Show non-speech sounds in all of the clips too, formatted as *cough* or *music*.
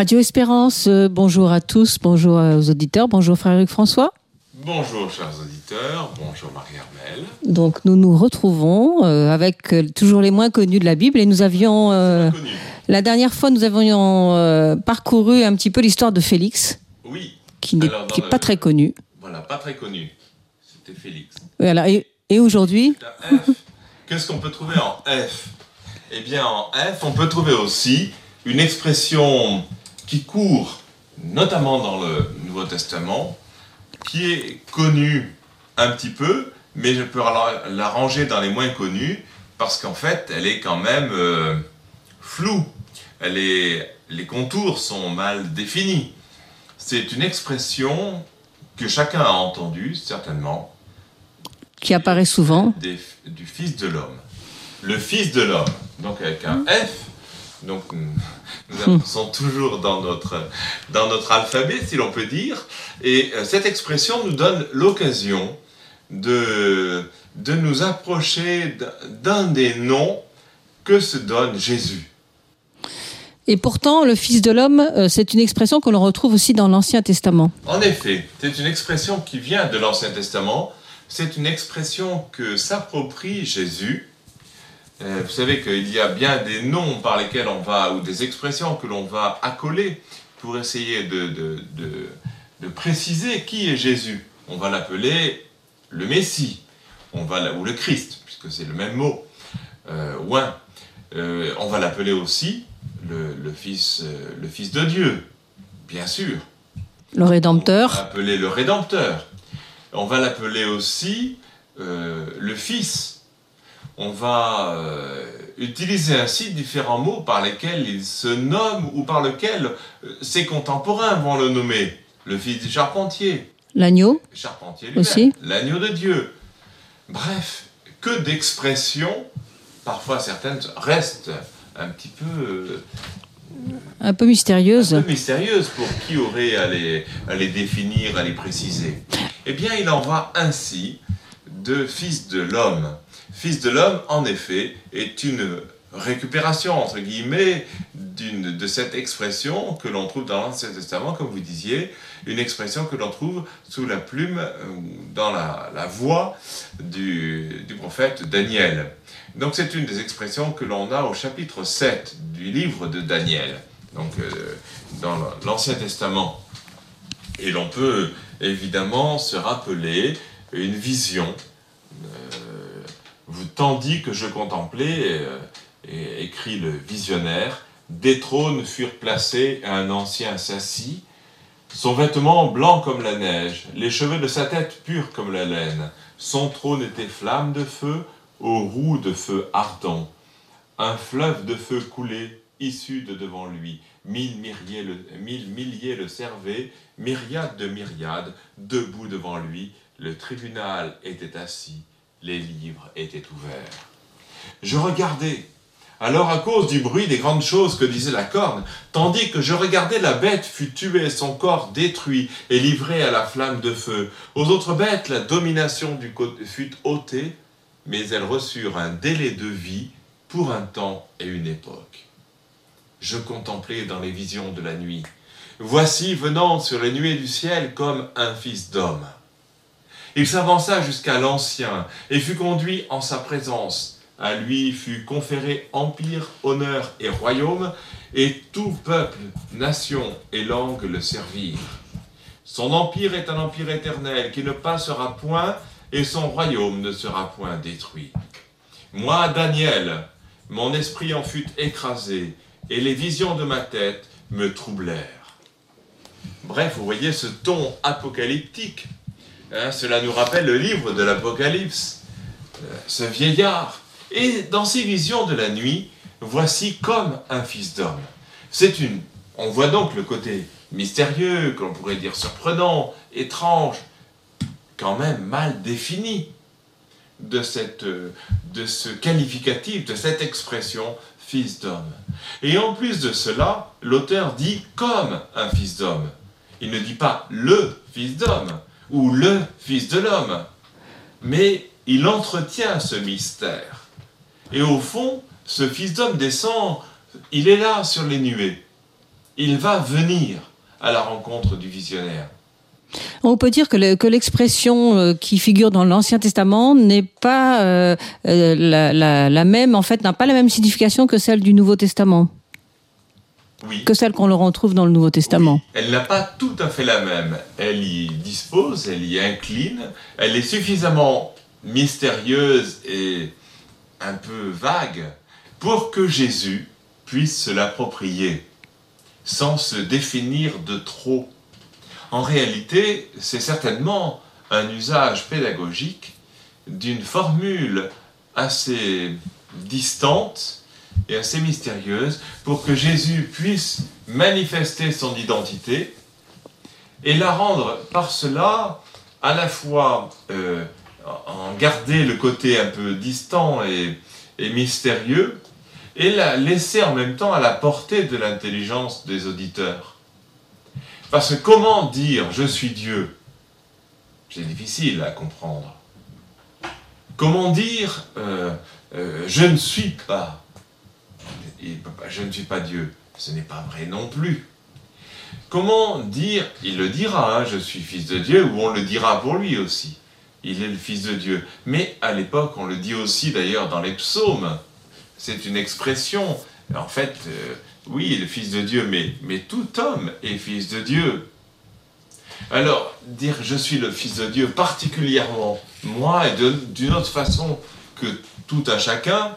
Radio Espérance, euh, bonjour à tous, bonjour aux auditeurs, bonjour Hugues François. Bonjour chers auditeurs, bonjour Marie-Hermel. Donc nous nous retrouvons euh, avec euh, toujours les moins connus de la Bible et nous avions... la dernière fois, nous avions parcouru un petit peu l'histoire de Félix. Oui. Qui n'est pas très connu. Voilà, pas très connu. C'était Félix. Voilà, et, et aujourd'hui Qu'est-ce qu'on peut trouver en F? Eh bien en F, on peut trouver aussi une expression qui court notamment dans le Nouveau Testament, qui est connue un petit peu, mais je peux la ranger dans les moins connus, parce qu'en fait, elle est quand même euh, floue. Elle est, les contours sont mal définis. C'est une expression que chacun a entendue, certainement. Qui apparaît souvent. du Fils de l'homme. Le Fils de l'homme, donc avec un F, donc nous sommes *laughs* toujours dans notre, dans notre alphabet, si l'on peut dire. Et euh, cette expression nous donne l'occasion de, de nous approcher d'un des noms que se donne Jésus. Et pourtant, le Fils de l'homme, euh, c'est une expression que l'on retrouve aussi dans l'Ancien Testament. En effet, c'est une expression qui vient de l'Ancien Testament. C'est une expression que s'approprie Jésus vous savez qu'il y a bien des noms par lesquels on va, ou des expressions que l'on va accoler pour essayer de, de, préciser qui est Jésus. On va l'appeler le Messie, on va, ou le Christ, puisque c'est le même mot, euh. Euh, on va l'appeler aussi le, fils, le Fils de Dieu, bien sûr. Le Rédempteur. On va l'appeler le Rédempteur. On va l'appeler aussi le Fils on va euh, utiliser ainsi différents mots par lesquels il se nomme ou par lesquels euh, ses contemporains vont le nommer. Le fils du charpentier. L'agneau. Charpentier aussi. L'agneau de Dieu. Bref, que d'expressions, parfois certaines restent un petit peu... Euh, un peu mystérieuses. Un peu mystérieuses pour qui aurait à les, à les définir, à les préciser. Eh bien, il en va ainsi de fils de l'homme. Fils de l'homme, en effet, est une récupération, entre guillemets, de cette expression que l'on trouve dans l'Ancien Testament, comme vous disiez, une expression que l'on trouve sous la plume, euh, dans la, voix du, prophète Daniel. Donc c'est une des expressions que l'on a au chapitre 7 du livre de Daniel, donc euh, dans l'Ancien Testament. Et l'on peut évidemment se rappeler une vision vous tandis que je contemplais, euh, écrit le visionnaire, des trônes furent placés un ancien s'assit, son vêtement blanc comme la neige, les cheveux de sa tête purs comme la laine, son trône était flamme de feu, aux roues de feu ardent. Un fleuve de feu coulait, issu de devant lui. Mille, mille milliers le servaient, myriades de myriades, debout devant lui. Le tribunal était assis les livres étaient ouverts. Je regardais, alors à cause du bruit des grandes choses que disait la corne, tandis que je regardais la bête fut tuée, son corps détruit et livré à la flamme de feu. Aux autres bêtes, la domination du fut ôtée, mais elles reçurent un délai de vie pour un temps et une époque. Je contemplais dans les visions de la nuit. Voici venant sur les nuées du ciel comme un fils d'homme. Il s'avança jusqu'à l'Ancien et fut conduit en sa présence. À lui fut conféré empire, honneur et royaume, et tout peuple, nation et langue le servirent. Son empire est un empire éternel qui ne passera point, et son royaume ne sera point détruit. Moi, Daniel, mon esprit en fut écrasé, et les visions de ma tête me troublèrent. Bref, vous voyez ce ton apocalyptique Hein, cela nous rappelle le livre de l'Apocalypse, euh, ce vieillard. Et dans ses visions de la nuit, voici comme un fils d'homme. C'est une On voit donc le côté mystérieux, que l'on pourrait dire surprenant, étrange, quand même mal défini de, cette, de ce qualificatif, de cette expression fils d'homme. Et en plus de cela, l'auteur dit comme un fils d'homme. Il ne dit pas le fils d'homme ou le fils de l'homme, mais il entretient ce mystère. Et au fond, ce fils d'homme descend, il est là sur les nuées. Il va venir à la rencontre du visionnaire. On peut dire que l'expression euh, qui figure dans l'Ancien Testament n'est pas euh, euh, la, même, en fait, n'a pas la même signification que celle du Nouveau Testament. Oui. Que celle qu'on le retrouve dans le Nouveau Testament. Elle n'a pas tout à fait la même. Elle y dispose, elle y incline. Elle est suffisamment mystérieuse et un peu vague pour que Jésus puisse se l'approprier sans se définir de trop en réalité, c'est certainement un usage pédagogique d'une formule assez distante et assez mystérieuse pour que Jésus puisse manifester son identité et la rendre par cela à la fois euh, en garder le côté un peu distant et, mystérieux et la laisser en même temps à la portée de l'intelligence des auditeurs. Parce que comment dire je suis Dieu C'est difficile à comprendre. Comment dire euh, euh, je ne suis pas Je ne suis pas Dieu. Ce n'est pas vrai non plus. Comment dire Il le dira, hein, je suis fils de Dieu, ou on le dira pour lui aussi. Il est le fils de Dieu. Mais à l'époque, on le dit aussi d'ailleurs dans les psaumes. C'est une expression. En fait, euh, oui, le Fils de Dieu, mais, mais tout homme est Fils de Dieu. Alors, dire je suis le Fils de Dieu, particulièrement moi, et d'une autre façon que tout à chacun,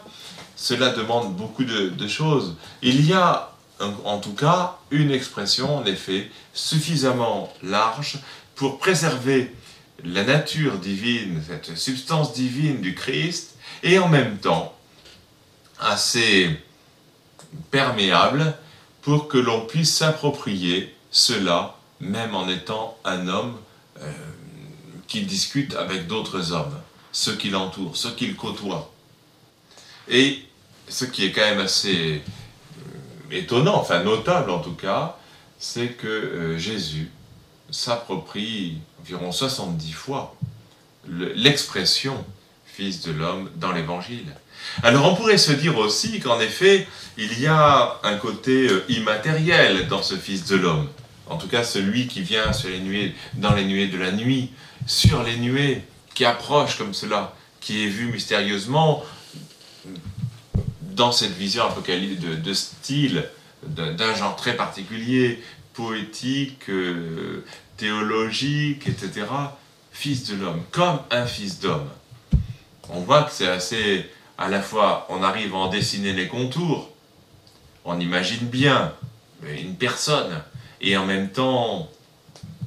cela demande beaucoup de, choses. Il y a, en tout cas, une expression, en effet, suffisamment large pour préserver la nature divine, cette substance divine du Christ, et en même temps assez perméable pour que l'on puisse s'approprier cela, même en étant un homme euh, qui discute avec d'autres hommes, ceux qui l'entourent, ceux qui le côtoient. Et ce qui est quand même assez euh, étonnant, enfin notable en tout cas, c'est que euh, Jésus s'approprie environ 70 fois l'expression Fils de l'homme dans l'Évangile. Alors on pourrait se dire aussi qu'en effet, il y a un côté euh, immatériel dans ce Fils de l'homme. En tout cas, celui qui vient sur les nuées, dans les nuées de la nuit, sur les nuées, qui approche comme cela, qui est vu mystérieusement dans cette vision apocalyptique de, style, d'un genre très particulier, poétique, euh, théologique, etc. Fils de l'homme, comme un fils d'homme on voit que c'est assez, à la fois, on arrive à en dessiner les contours, on imagine bien une personne, et en même temps,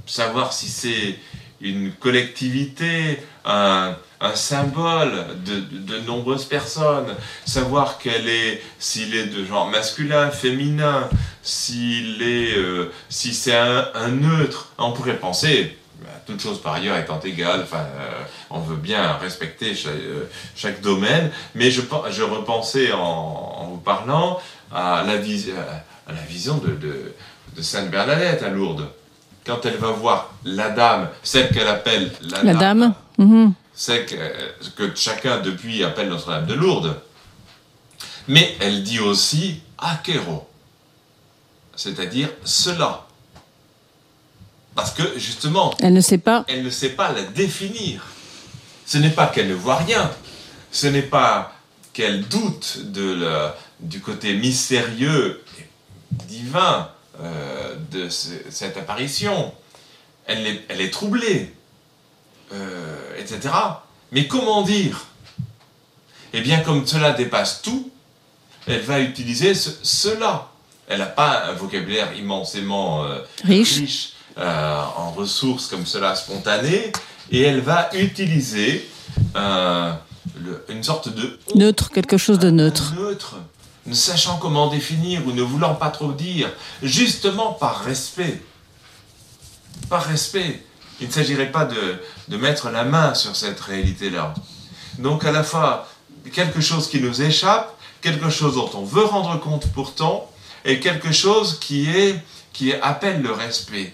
savoir si c'est une collectivité, un, symbole de, nombreuses personnes, savoir qu'elle est, s'il est de genre masculin, féminin, s'il est, euh, si c'est un, neutre, on pourrait penser, bah, toute chose par ailleurs étant égale, enfin, euh, on veut bien respecter euh, chaque, domaine, mais je, repensais en, vous parlant à la, à la vision de, de, Sainte Bernadette à Lourdes. Quand elle va voir la dame, celle qu'elle appelle la, dame, mhm. celle que, chacun depuis appelle Notre-Dame de Lourdes, mais elle dit aussi Akero, c'est-à-dire cela. Parce que justement, elle ne sait pas. Elle ne sait pas la définir. Ce n'est pas qu'elle ne voit rien. Ce n'est pas qu'elle doute de du côté mystérieux et divin euh, de cette apparition. Elle est, elle est troublée, euh, etc. Mais comment dire? Eh bien, comme cela dépasse tout, elle va utiliser cela. Elle n'a pas un vocabulaire immensément euh, riche euh, en ressources comme cela spontanées, et elle va utiliser une sorte de... Neutre, quelque chose de neutre. neutre. ne sachant comment définir ou ne voulant pas trop dire, justement par respect. Par respect. Il ne s'agirait pas de, de, mettre la main sur cette réalité-là. Donc à la fois quelque chose qui nous échappe, quelque chose dont on veut rendre compte pourtant, et quelque chose qui, est, qui appelle le respect.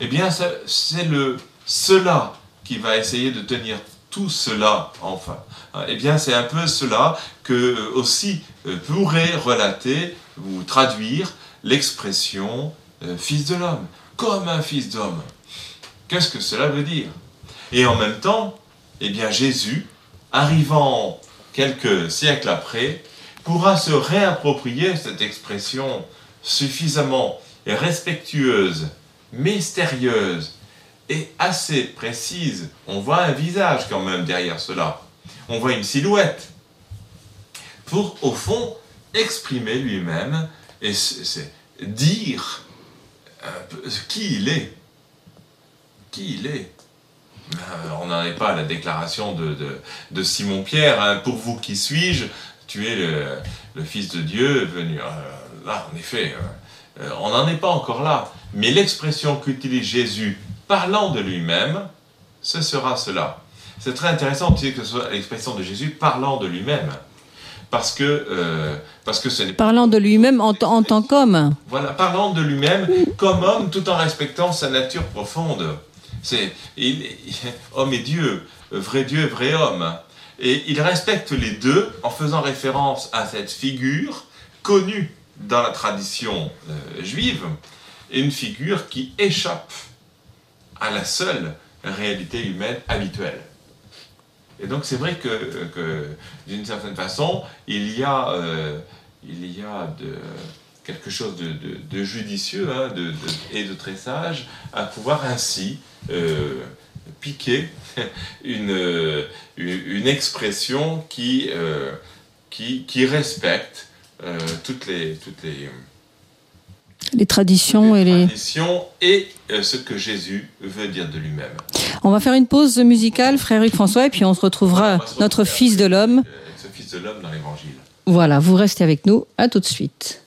Eh bien, c'est le cela qui va essayer de tenir tout cela enfin. Eh bien, c'est un peu cela que euh, aussi euh, pourrait relater ou traduire l'expression euh, fils de l'homme, comme un fils d'homme. Qu'est-ce que cela veut dire? Et en même temps, eh Jésus, arrivant quelques siècles après, pourra se réapproprier cette expression suffisamment respectueuse, mystérieuse et assez précise. On voit un visage quand même derrière cela. On voit une silhouette. Pour, au fond, exprimer lui-même et dire euh, qui il est? Qui il est? Euh, on n'en est pas à la déclaration de, de, Simon-Pierre, hein. pour vous qui suis-je Tu es le, Fils de Dieu venu. Euh, là, en effet, on n'en est pas encore là. Mais l'expression qu'utilise Jésus parlant de lui-même, ce sera cela. C'est très intéressant que ce soit l'expression de Jésus parlant de lui-même. Parce que, euh, parce que ce n'est Parlant de lui-même en, en, tant qu'homme. Voilà, parlant de lui-même comme homme tout en respectant sa nature profonde. C'est *laughs* homme et Dieu, vrai Dieu, vrai homme. Et il respecte les deux en faisant référence à cette figure connue dans la tradition euh, juive, et une figure qui échappe à la seule réalité humaine habituelle. Et donc c'est vrai que, d'une certaine façon, il y a, euh, de, quelque chose de, judicieux hein, et de très sage à pouvoir ainsi euh, piquer *laughs* une, une expression qui, euh, respecte. Toutes les les traditions et les traditions et euh, ce que Jésus veut dire de lui-même. On va faire une pause musicale, frère Hugues François, et puis on se retrouvera notre Fils de l'homme. Ce Fils de l'homme dans l'Évangile. Voilà, vous restez avec nous. À tout de suite.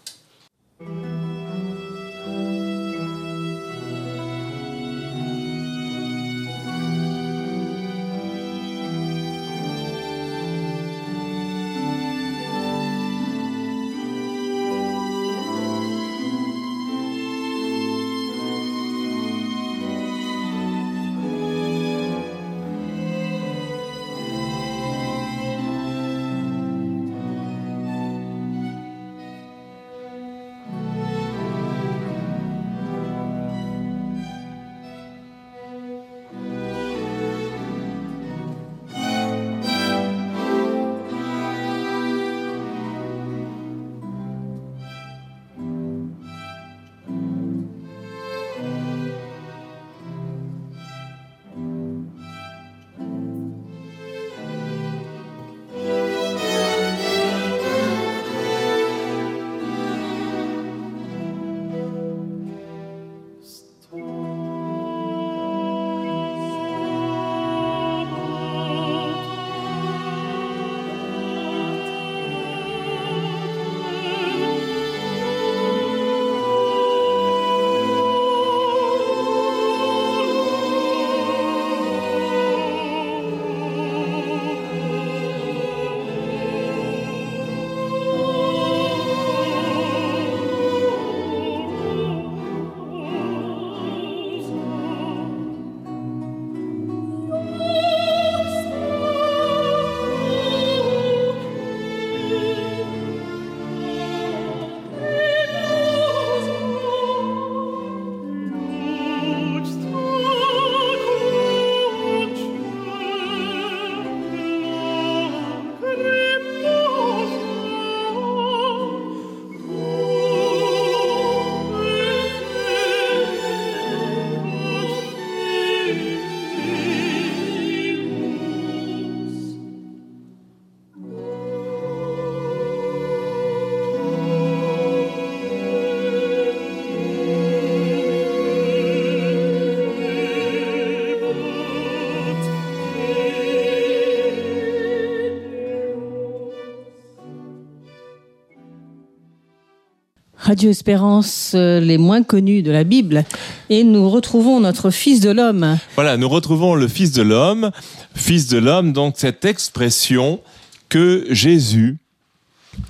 Radio Espérance, euh, les moins connus de la Bible. Et nous retrouvons notre Fils de l'homme. Voilà, nous retrouvons le Fils de l'homme. Fils de l'homme, donc cette expression que Jésus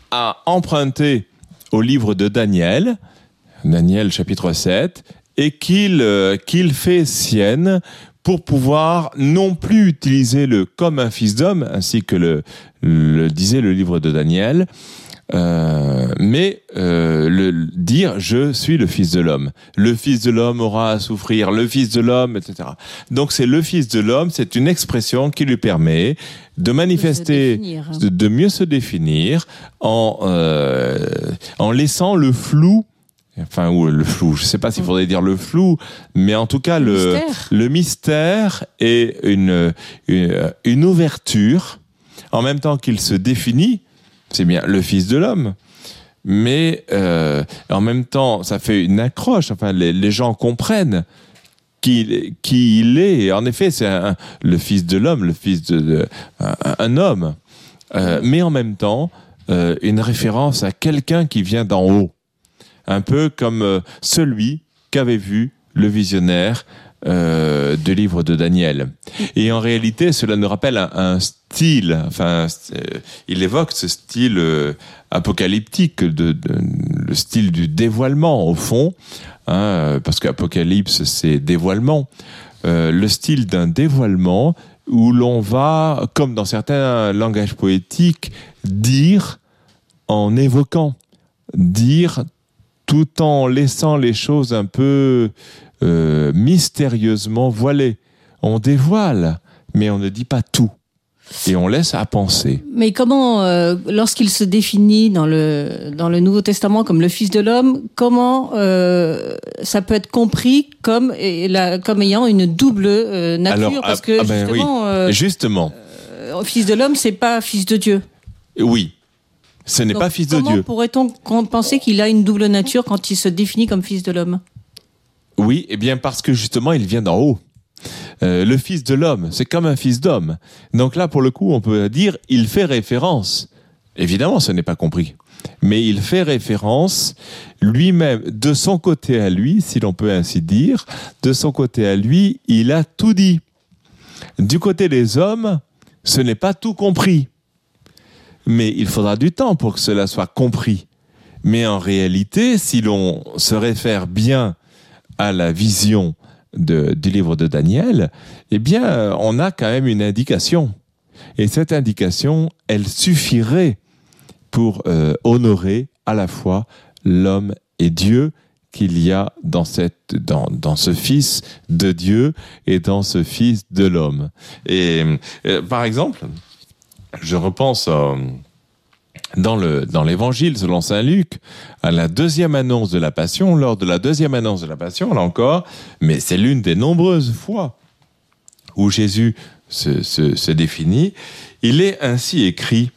a empruntée au livre de Daniel, Daniel chapitre 7, et qu'il euh, qu'il fait sienne pour pouvoir non plus utiliser le comme un fils d'homme, ainsi que le disait le livre de Daniel, euh, mais euh, le dire je suis le fils de l'homme. Le fils de l'homme aura à souffrir, le fils de l'homme, etc. Donc c'est le fils de l'homme, c'est une expression qui lui permet de manifester, De de, de mieux se définir en euh, en laissant le flou. Enfin, ou le flou, je sais pas s'il faudrait dire le flou, mais en tout cas, Le le, mystère. le mystère est une, une, une ouverture, en même temps qu'il se définit, c'est bien le Fils de l'homme, mais euh, en même temps, ça fait une accroche, enfin, les, gens comprennent qui, qui il est. En effet, c'est le Fils de l'homme, le Fils de, homme, Euh, mais en même temps, euh, une référence à quelqu'un qui vient d'en haut, un peu comme celui qu'avait vu le visionnaire euh, du livre de Daniel. Et en réalité, cela nous rappelle un, style, enfin, euh, il évoque ce style euh, apocalyptique, de, de- le style du dévoilement au fond, hein, parce qu'Apocalypse, c'est dévoilement, le style d'un dévoilement où l'on va, comme dans certains langages poétiques, dire en évoquant, dire tout en laissant les choses un peu euh, mystérieusement voilées. On dévoile, mais on ne dit pas tout. Et on laisse à penser. Mais comment, euh, lorsqu'il se définit dans le, dans le Nouveau Testament comme le Fils de l'homme, comment euh, ça peut être compris comme, et la- comme ayant une double nature Alors, Parce ah, que ah ben oui. justement, Justement, Fils de l'homme, c'est pas Fils de Dieu. oui, ce n'est pas fils de comment Dieu. pourrait-on con- penser qu'il a une double nature quand il se définit comme Fils de l'homme? Oui, eh bien parce que justement, il vient d'en haut. Euh, le fils de l'homme, c'est comme un fils d'homme. Donc là, pour le coup, on peut dire, il fait référence. Évidemment, ce n'est pas compris. Mais il fait référence lui-même, de son côté à lui, si l'on peut ainsi dire, de son côté à lui, il a tout dit. Du côté des hommes, ce n'est pas tout compris. Mais il faudra du temps pour que cela soit compris. Mais en réalité, si l'on se réfère bien à la vision de- du livre de Daniel, eh bien, euh, on a quand même une indication. Et cette indication, elle suffirait pour euh, honorer à la fois l'homme et Dieu qu'il y a dans, cette, dans, dans ce Fils de Dieu et dans ce Fils de l'homme. Et euh, par exemple, je repense euh, dans le dans l'Évangile selon saint Luc à la deuxième annonce de la Passion. Lors de la deuxième annonce de la Passion, là encore, mais c'est l'une des nombreuses fois où Jésus se, se, se définit. Il est ainsi écrit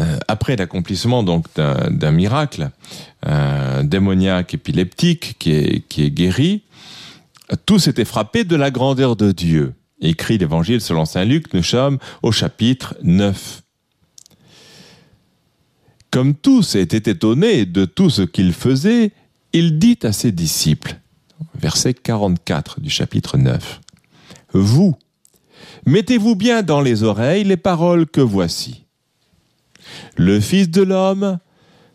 euh, après l'accomplissement donc d'un miracle, un démoniaque épileptique qui est, qui est guéri, tous étaient frappés de la grandeur de Dieu. Écrit l'Évangile selon saint Luc, nous sommes au chapitre 9. Comme tous étaient étonnés de tout ce qu'il faisait, il dit à ses disciples, verset 44 du chapitre 9, Vous, mettez-vous bien dans les oreilles les paroles que voici. Le Fils de l'homme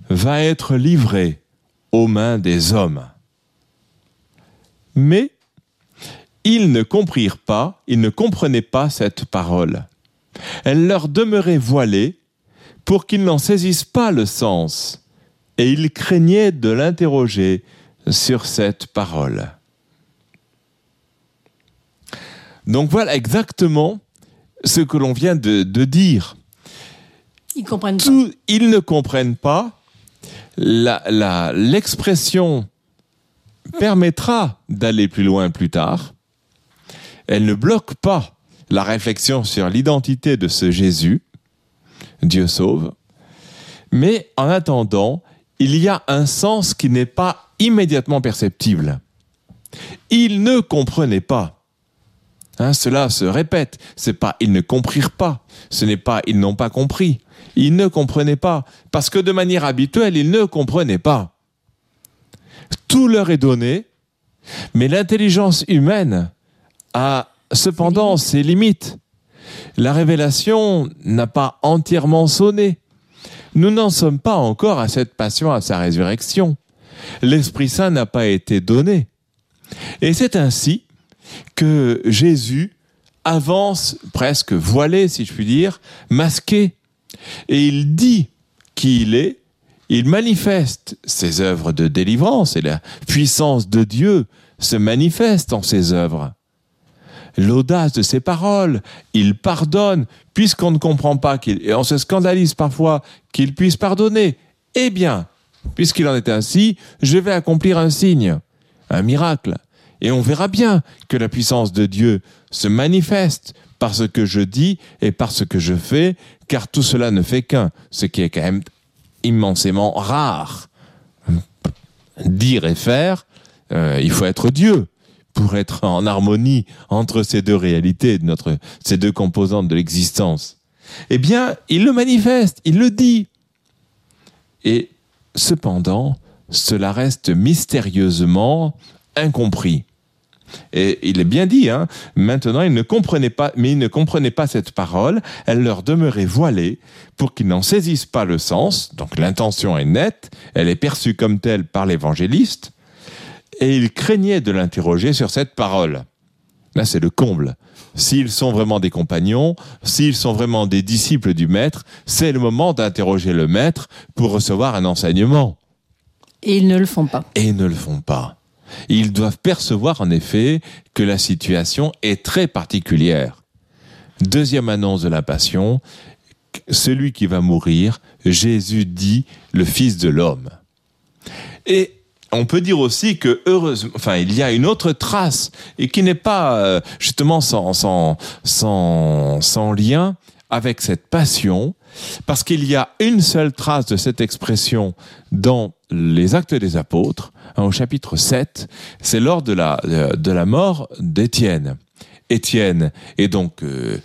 va être livré aux mains des hommes. Mais ils ne comprirent pas, ils ne comprenaient pas cette parole. Elle leur demeurait voilée pour qu'ils n'en saisissent pas le sens, et ils craignaient de l'interroger sur cette parole. Donc voilà exactement ce que l'on vient de, de dire. Ils comprennent pas. Tout, ils ne comprennent pas. L'expression permettra d'aller plus loin plus tard. Elle ne bloque pas la réflexion sur l'identité de ce Jésus. Dieu sauve. Mais en attendant, il y a un sens qui n'est pas immédiatement perceptible. Ils ne comprenaient pas. Hein, cela se répète. C'est pas ils ne comprirent pas. Ce n'est pas ils n'ont pas compris. Il ne comprenait pas, parce que de manière habituelle, il ne comprenait pas. Tout leur est donné, mais l'intelligence humaine a cependant ses limites. La révélation n'a pas entièrement sonné. Nous n'en sommes pas encore à cette passion, à sa résurrection. L'Esprit Saint n'a pas été donné. Et c'est ainsi que Jésus avance presque voilé, si je puis dire, masqué. Et il dit qui il est, il manifeste ses œuvres de délivrance et la puissance de Dieu se manifeste en ses œuvres. L'audace de ses paroles, il pardonne, puisqu'on ne comprend pas qu'il, et on se scandalise parfois qu'il puisse pardonner. Eh bien, puisqu'il en est ainsi, je vais accomplir un signe, un miracle. Et on verra bien que la puissance de Dieu se manifeste par ce que je dis et par ce que je fais, car tout cela ne fait qu'un, ce qui est quand même immensément rare. Dire et faire, euh, il faut être Dieu pour être en harmonie entre ces deux réalités, ces deux composantes de l'existence. Eh bien, il le manifeste, il le dit. Et cependant, cela reste mystérieusement incompris. Et il est bien dit, hein, maintenant ils ne comprenaient mais ils ne comprenaient pas cette parole, elle leur demeurait voilée pour qu'ils n'en saisissent pas le sens, donc l'intention est nette, elle est perçue comme telle par l'évangéliste, et ils craignaient de l'interroger sur cette parole. Là, c'est le comble. S'ils sont vraiment des compagnons, s'ils sont vraiment des disciples du Maître, c'est le moment d'interroger le Maître pour recevoir un enseignement. Et ils ne le font pas. Et ils ne le font pas. Ils doivent percevoir en effet que la situation est très particulière. Deuxième annonce de la Passion, celui qui va mourir, Jésus dit le Fils de l'homme. Et on peut dire aussi que heureusement, enfin, il y a une autre trace et qui n'est pas euh, justement sans, sans, sans, sans lien avec cette passion, parce qu'il y a une seule trace de cette expression dans les actes des apôtres, hein, au chapitre 7, c'est lors de la, de la mort d'Étienne. Étienne est donc euh,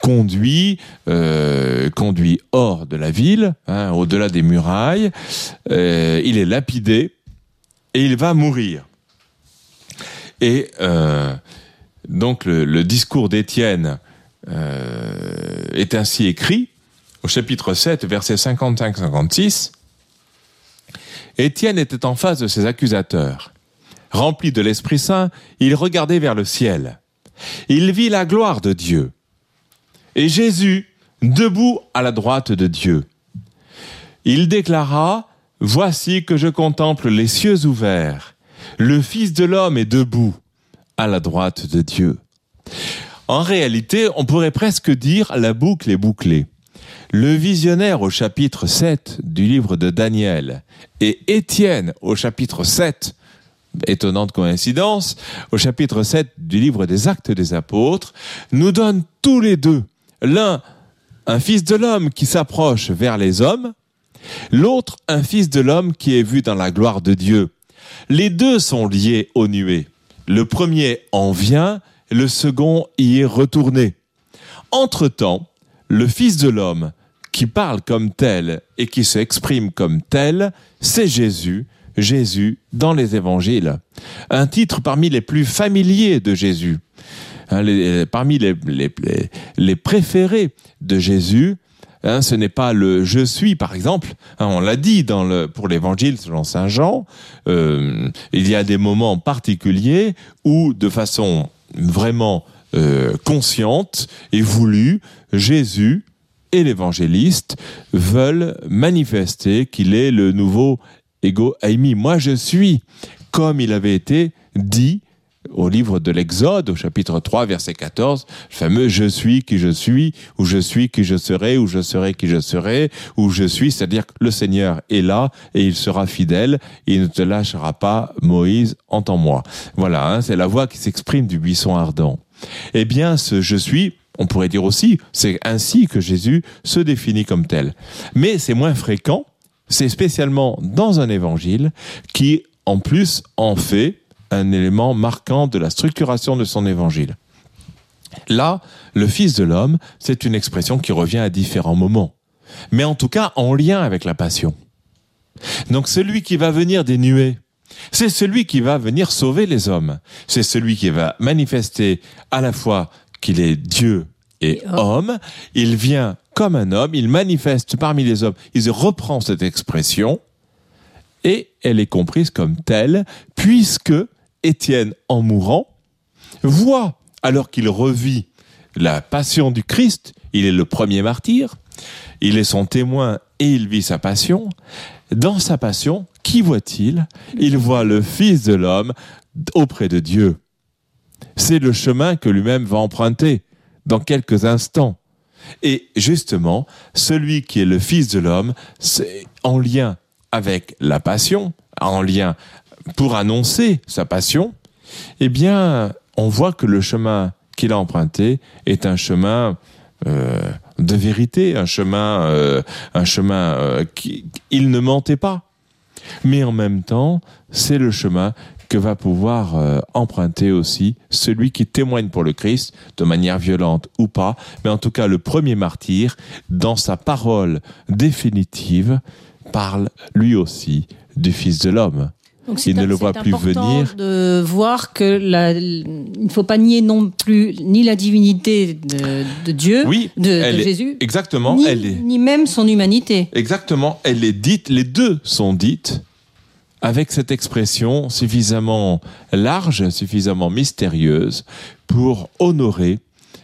conduit, euh, conduit hors de la ville, hein, au-delà des murailles. Il est lapidé et il va mourir. Et donc le, discours d'Étienne est ainsi écrit au chapitre 7, versets 55-56. Étienne était en face de ses accusateurs. Rempli de l'Esprit Saint, il regardait vers le ciel. Il vit la gloire de Dieu. Et Jésus, debout à la droite de Dieu. Il déclara, Voici que je contemple les cieux ouverts. Le Fils de l'homme est debout à la droite de Dieu. En réalité, on pourrait presque dire la boucle est bouclée. Le visionnaire au chapitre 7 du livre de Daniel et Étienne au chapitre 7, étonnante coïncidence, au chapitre 7 du livre des actes des apôtres, nous donnent tous les deux, l'un un fils de l'homme qui s'approche vers les hommes, l'autre un fils de l'homme qui est vu dans la gloire de Dieu. Les deux sont liés aux nuées. Le premier en vient, le second y est retourné. Entre-temps, le Fils de l'homme qui parle comme tel et qui s'exprime comme tel, c'est Jésus, Jésus dans les évangiles. Un titre parmi les plus familiers de Jésus, hein, parmi les, les, préférés de Jésus. Hein, ce n'est pas le je suis, par exemple. Hein, on l'a dit dans le, pour l'évangile selon Saint Jean. Euh, il y a des moments particuliers où, de façon vraiment euh, consciente et voulue, Jésus et l'évangéliste veulent manifester qu'il est le nouveau ego aimi. Moi, je suis, comme il avait été dit au livre de l'Exode, au chapitre 3, verset 14, le fameux je suis qui je suis, ou je suis qui je serai, ou je serai qui je serai, ou je suis, c'est-à-dire que le Seigneur est là et il sera fidèle, il ne te lâchera pas, Moïse, entends-moi. Voilà, hein, c'est la voix qui s'exprime du buisson ardent. Eh bien, ce je suis, on pourrait dire aussi, c'est ainsi que Jésus se définit comme tel. Mais c'est moins fréquent, c'est spécialement dans un évangile qui, en plus, en fait un élément marquant de la structuration de son évangile. Là, le Fils de l'homme, c'est une expression qui revient à différents moments. mais en tout cas en lien avec la passion. Donc celui qui va venir des nuées, c'est celui qui va venir sauver les hommes. C'est celui qui va manifester à la fois qu'il est Dieu et, homme. Il vient comme un homme, il manifeste parmi les hommes. Il reprend cette expression et elle est comprise comme telle, puisque Étienne, en mourant, voit, alors qu'il revit la passion du Christ, il est le premier martyr, il est son témoin et il vit sa passion. Dans sa passion, qui voit-il? Il voit le Fils de l'homme auprès de Dieu. C'est le chemin que lui-même va emprunter dans quelques instants. Et justement, celui qui est le Fils de l'homme, c'est en lien avec la passion, en lien pour annoncer sa passion, eh bien, on voit que le chemin qu'il a emprunté est un chemin euh, de vérité, un chemin, euh, un chemin euh, ne mentait pas. Mais en même temps, c'est le chemin que va pouvoir emprunter aussi celui qui témoigne pour le Christ, de manière violente ou pas, mais en tout cas le premier martyr, dans sa parole définitive, parle lui aussi du Fils de l'homme. Donc il ne le voit plus venir. De voir que il ne faut pas nier non plus ni la divinité de, Dieu, de, Jésus, exactement, ni, elle est, ni même son humanité. Exactement, elle est dite, les deux sont dites avec cette expression suffisamment large, suffisamment mystérieuse pour honorer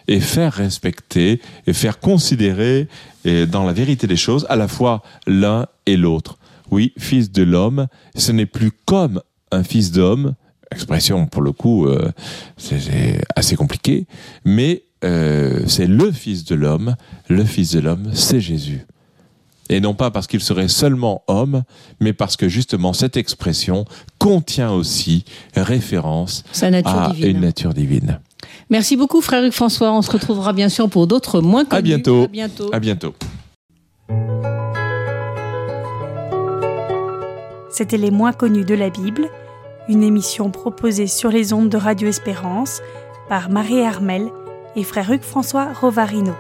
et faire respecter et faire considérer et dans la vérité des choses à la fois l'un et l'autre. Oui, fils de l'homme, ce n'est plus comme un fils d'homme, expression pour le coup euh, c'est assez compliqué, mais euh, c'est le fils de l'homme, le fils de l'homme, c'est Jésus. Et non pas parce qu'il serait seulement homme, mais parce que justement cette expression contient aussi référence à une nature divine. Merci beaucoup, frère François. On se retrouvera bien sûr pour d'autres moins connus. À bientôt. À bientôt. À bientôt. C'était Les moins connus de la Bible, une émission proposée sur les ondes de Radio Espérance par Marie Armel et frère Hugues François Rovarino.